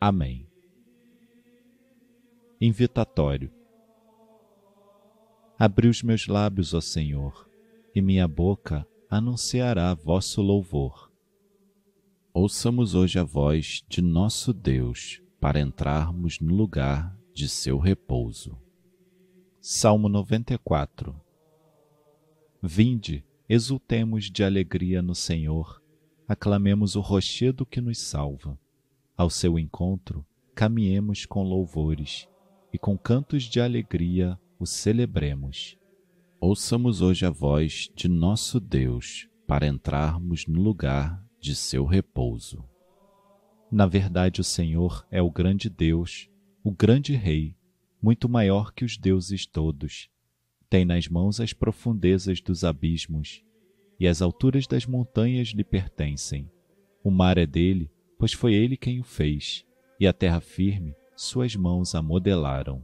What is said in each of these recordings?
Amém. Invitatório. Abri os meus lábios, ó Senhor, e minha boca anunciará vosso louvor. Ouçamos hoje a voz de nosso Deus para entrarmos no lugar de seu repouso. Salmo 94 Vinde, exultemos de alegria no Senhor, aclamemos o rochedo que nos salva ao seu encontro, caminhemos com louvores e com cantos de alegria o celebremos. Ouçamos hoje a voz de nosso Deus para entrarmos no lugar de seu repouso. Na verdade, o Senhor é o grande Deus, o grande Rei, muito maior que os deuses todos. Tem nas mãos as profundezas dos abismos, e as alturas das montanhas lhe pertencem. O mar é dele pois foi ele quem o fez, e a terra firme suas mãos a modelaram.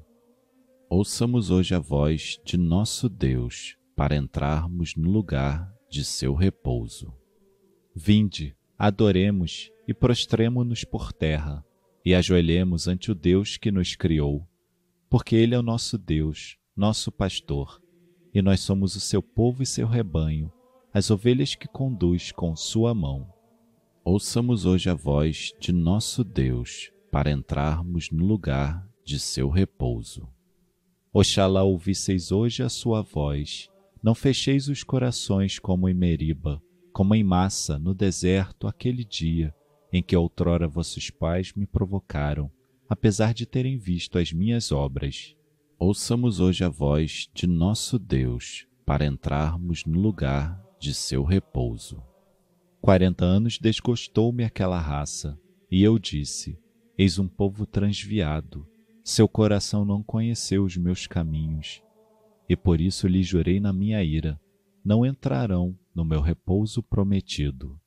Ouçamos hoje a voz de nosso Deus para entrarmos no lugar de seu repouso. Vinde, adoremos e prostremo-nos por terra e ajoelhemos ante o Deus que nos criou, porque Ele é o nosso Deus, nosso pastor, e nós somos o seu povo e seu rebanho, as ovelhas que conduz com sua mão. Ouçamos hoje a voz de nosso Deus para entrarmos no lugar de seu repouso. Oxalá ouvisseis hoje a sua voz, não fecheis os corações como em Meriba, como em massa no deserto aquele dia em que outrora vossos pais me provocaram, apesar de terem visto as minhas obras. Ouçamos hoje a voz de nosso Deus para entrarmos no lugar de seu repouso. Quarenta anos desgostou-me aquela raça, e eu disse: Eis um povo transviado, seu coração não conheceu os meus caminhos, e por isso lhe jurei na minha ira: não entrarão no meu repouso prometido.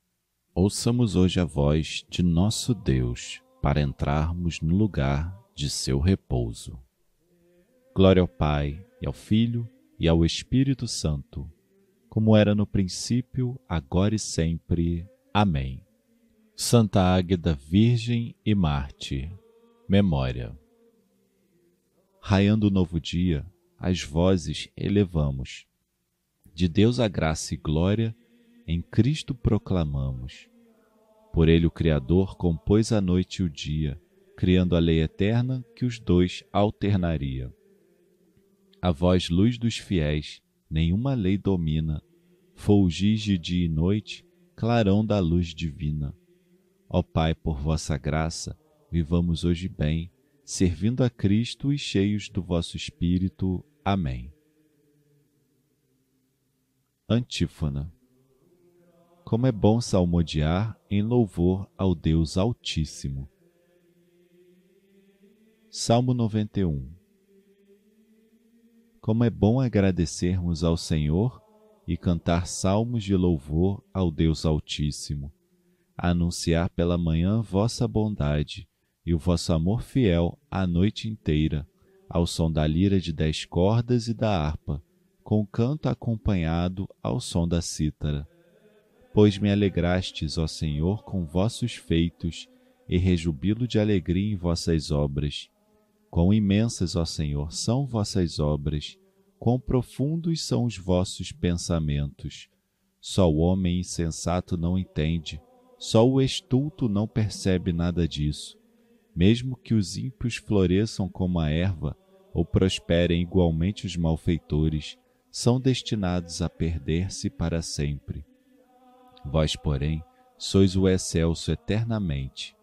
Ouçamos hoje a voz de nosso Deus para entrarmos no lugar de seu repouso. Glória ao Pai, e ao Filho, e ao Espírito Santo como era no princípio, agora e sempre. Amém. Santa Águeda Virgem e Marte, memória. Raiando o novo dia, as vozes elevamos. De Deus a graça e glória, em Cristo proclamamos. Por ele o Criador compôs a noite e o dia, criando a lei eterna que os dois alternaria. A voz luz dos fiéis, nenhuma lei domina, fulgis de dia e noite, clarão da luz divina. Ó Pai, por vossa graça, vivamos hoje bem, servindo a Cristo e cheios do vosso Espírito. Amém. Antífona Como é bom salmodiar em louvor ao Deus Altíssimo. Salmo 91 Como é bom agradecermos ao Senhor e cantar salmos de louvor ao Deus Altíssimo, anunciar pela manhã vossa bondade e o vosso amor fiel a noite inteira, ao som da lira de dez cordas e da harpa, com canto acompanhado ao som da cítara. Pois me alegrastes, ó Senhor, com vossos feitos, e rejubilo de alegria em vossas obras. Quão imensas, ó Senhor, são vossas obras, quão profundos são os vossos pensamentos. Só o homem insensato não entende, só o estulto não percebe nada disso. Mesmo que os ímpios floresçam como a erva, ou prosperem igualmente os malfeitores, são destinados a perder-se para sempre. Vós, porém, sois o excelso eternamente.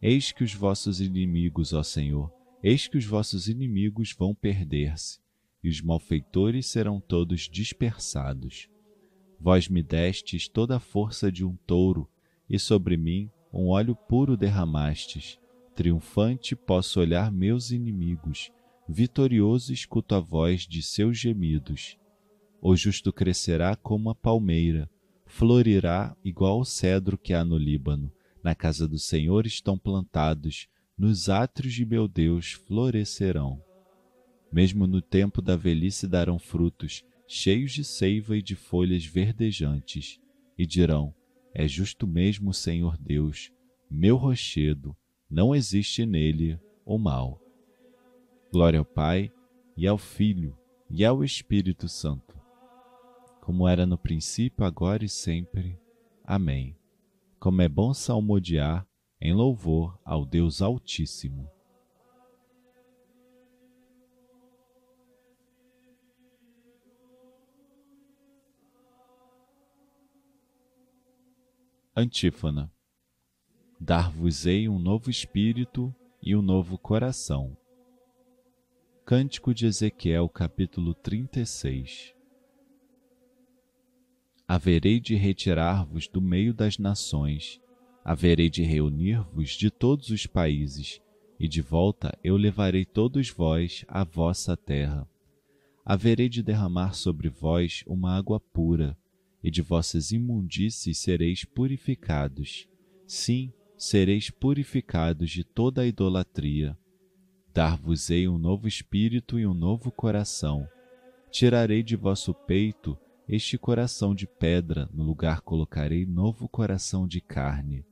Eis que os vossos inimigos, ó Senhor, eis que os vossos inimigos vão perder-se e os malfeitores serão todos dispersados. Vós me destes toda a força de um touro, e sobre mim um óleo puro derramastes. Triunfante posso olhar meus inimigos, vitorioso escuto a voz de seus gemidos. O justo crescerá como a palmeira, florirá igual ao cedro que há no Líbano. Na casa do Senhor estão plantados, nos átrios de meu Deus florescerão. Mesmo no tempo da velhice darão frutos, cheios de seiva e de folhas verdejantes, e dirão: É justo mesmo Senhor Deus, meu rochedo, não existe nele o mal. Glória ao Pai, e ao Filho, e ao Espírito Santo, como era no princípio, agora e sempre. Amém. Como é bom salmodiar em louvor ao Deus Altíssimo. Antífona. Dar-vos-ei um novo espírito e um novo coração. Cântico de Ezequiel, capítulo 36 Haverei de retirar-vos do meio das nações, haverei de reunir-vos de todos os países, e de volta eu levarei todos vós à vossa terra. Haverei de derramar sobre vós uma água pura, e de vossas imundícies sereis purificados. Sim, sereis purificados de toda a idolatria. Dar-vos-ei um novo espírito e um novo coração. Tirarei de vosso peito este coração de pedra, no lugar colocarei novo coração de carne.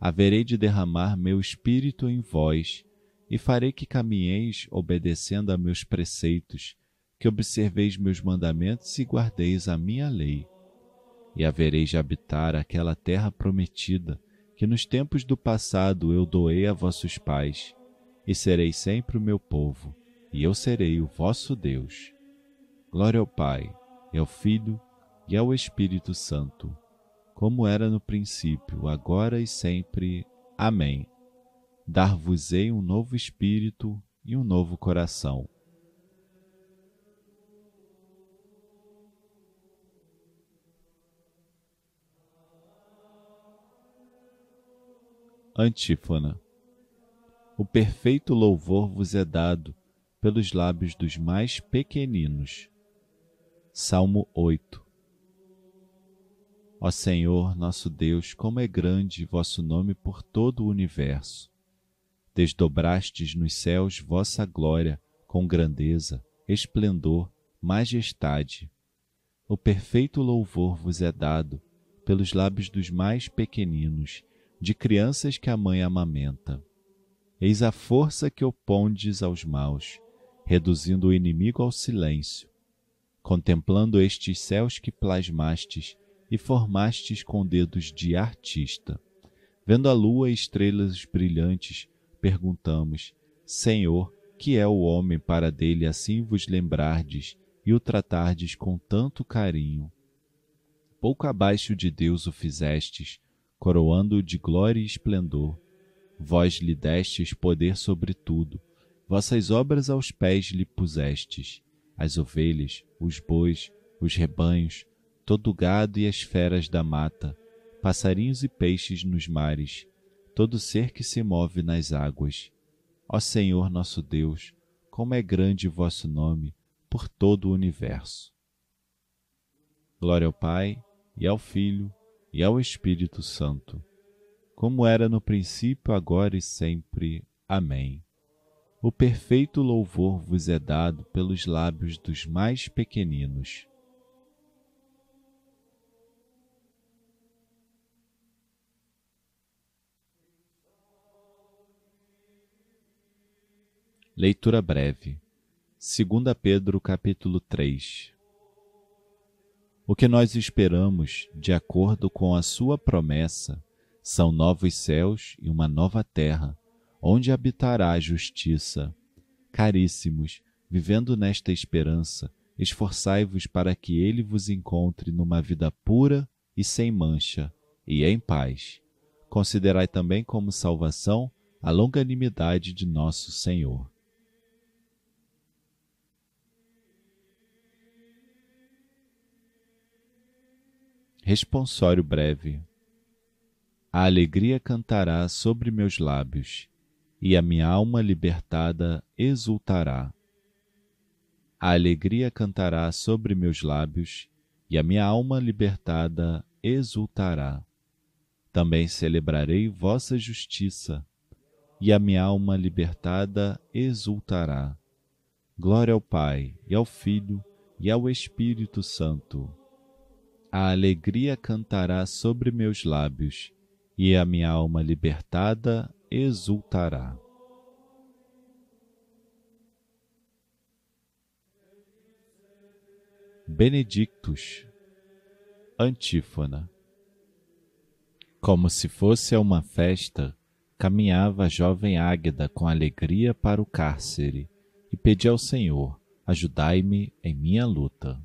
Haverei de derramar meu espírito em vós, e farei que caminheis obedecendo a meus preceitos, que observeis meus mandamentos e guardeis a minha lei e havereis de habitar aquela terra prometida, que nos tempos do passado eu doei a vossos pais, e sereis sempre o meu povo, e eu serei o vosso Deus. Glória ao Pai, e ao Filho, e ao Espírito Santo, como era no princípio, agora e sempre. Amém. Dar-vos-ei um novo espírito e um novo coração Antífona. O perfeito louvor vos é dado pelos lábios dos mais pequeninos. Salmo 8. Ó Senhor, nosso Deus, como é grande vosso nome por todo o universo. Desdobrastes nos céus vossa glória com grandeza, esplendor, majestade. O perfeito louvor vos é dado pelos lábios dos mais pequeninos de crianças que a mãe amamenta. Eis a força que opondes aos maus, reduzindo o inimigo ao silêncio. Contemplando estes céus que plasmastes e formastes com dedos de artista. Vendo a lua e estrelas brilhantes, perguntamos: Senhor, que é o homem para dele assim vos lembrardes e o tratardes com tanto carinho? Pouco abaixo de Deus o fizestes, coroando-o de glória e esplendor. Vós lhe destes poder sobre tudo, vossas obras aos pés lhe pusestes, as ovelhas, os bois, os rebanhos, todo o gado e as feras da mata, passarinhos e peixes nos mares, todo ser que se move nas águas. Ó Senhor nosso Deus, como é grande vosso nome por todo o universo. Glória ao Pai, e ao Filho, e ao Espírito Santo, como era no princípio, agora e sempre. Amém. O perfeito louvor vos é dado pelos lábios dos mais pequeninos. Leitura breve. 2 Pedro capítulo 3 o que nós esperamos, de acordo com a Sua promessa, são novos céus e uma nova terra, onde habitará a justiça. Caríssimos, vivendo nesta esperança, esforçai-vos para que ele vos encontre numa vida pura e sem mancha, e em paz. Considerai também como salvação a longanimidade de nosso Senhor Responsório breve. A alegria cantará sobre meus lábios, e a minha alma libertada exultará. A alegria cantará sobre meus lábios, e a minha alma libertada exultará. Também celebrarei vossa justiça, e a minha alma libertada exultará. Glória ao Pai, e ao Filho, e ao Espírito Santo. A alegria cantará sobre meus lábios, e a minha alma libertada exultará. Benedictus Antífona Como se fosse a uma festa, caminhava a jovem Águeda com alegria para o cárcere e pedia ao Senhor: ajudai-me em minha luta.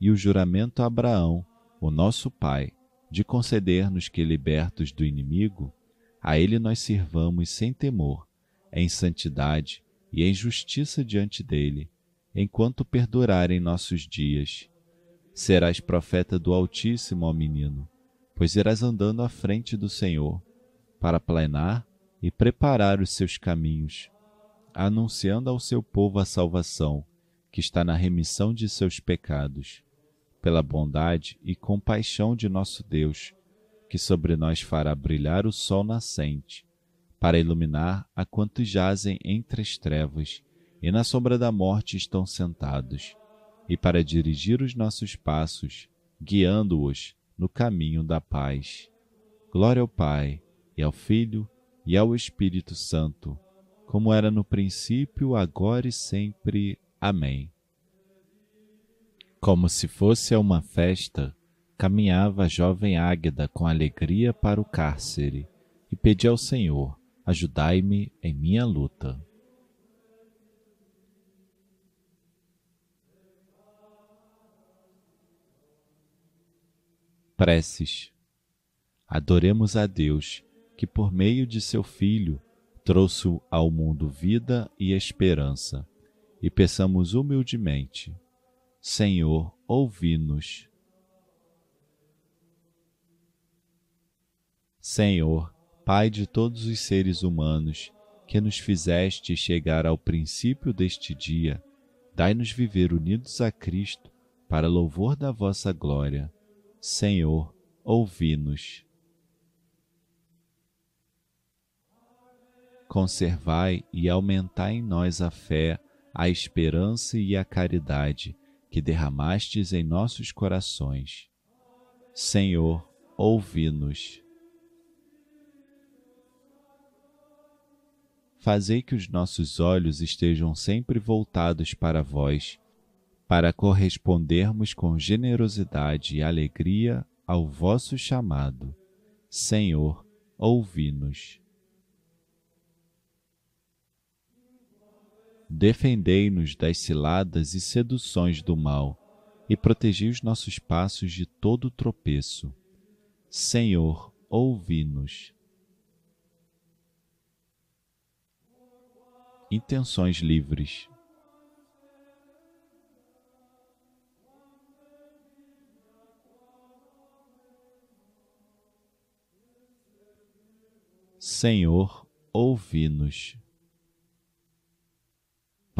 e o juramento a Abraão, o nosso pai, de conceder-nos que, libertos do inimigo, a ele nós sirvamos sem temor, em santidade e em justiça diante dele, enquanto perdurarem nossos dias. Serás profeta do Altíssimo, ó menino, pois irás andando à frente do Senhor, para planear e preparar os seus caminhos, anunciando ao seu povo a salvação, que está na remissão de seus pecados, pela bondade e compaixão de nosso Deus, que sobre nós fará brilhar o sol nascente, para iluminar a quantos jazem entre as trevas e na sombra da morte estão sentados, e para dirigir os nossos passos, guiando-os no caminho da paz. Glória ao Pai, e ao Filho, e ao Espírito Santo, como era no princípio, agora e sempre. Amém. Como se fosse a uma festa, caminhava a jovem Águeda com alegria para o cárcere e pedia ao Senhor: ajudai-me em minha luta. Preces. Adoremos a Deus, que por meio de seu Filho trouxe ao mundo vida e esperança, e peçamos humildemente: Senhor, ouvi-nos. Senhor, Pai de todos os seres humanos, que nos fizeste chegar ao princípio deste dia, dai-nos viver unidos a Cristo, para louvor da vossa glória Senhor, ouvi-nos. Conservai e aumentai em nós a fé, a esperança e a caridade que derramastes em nossos corações. Senhor, ouvi-nos. Fazei que os nossos olhos estejam sempre voltados para vós para correspondermos com generosidade e alegria ao vosso chamado. Senhor, ouvi-nos. Defendei-nos das ciladas e seduções do mal e protegi os nossos passos de todo tropeço. Senhor, ouvi-nos. Intenções livres. Senhor, ouvi-nos.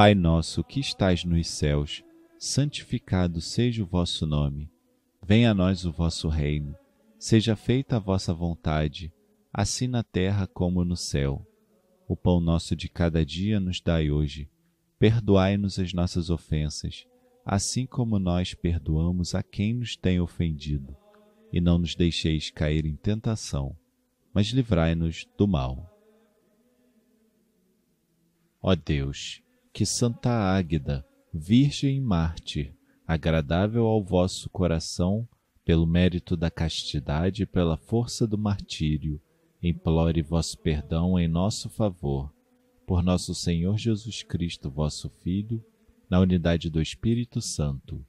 Pai nosso que estais nos céus, santificado seja o vosso nome. Venha a nós o vosso reino. Seja feita a vossa vontade, assim na terra como no céu. O pão nosso de cada dia nos dai hoje. Perdoai-nos as nossas ofensas, assim como nós perdoamos a quem nos tem ofendido. E não nos deixeis cair em tentação mas livrai-nos do mal. Ó Deus, que Santa Águeda, Virgem Mártir, agradável ao vosso coração, pelo mérito da castidade e pela força do martírio, implore vosso perdão em nosso favor. Por nosso Senhor Jesus Cristo, vosso Filho, na unidade do Espírito Santo.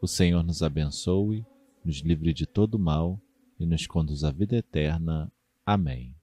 O Senhor nos abençoe, nos livre de todo mal e nos conduz à vida eterna. Amém.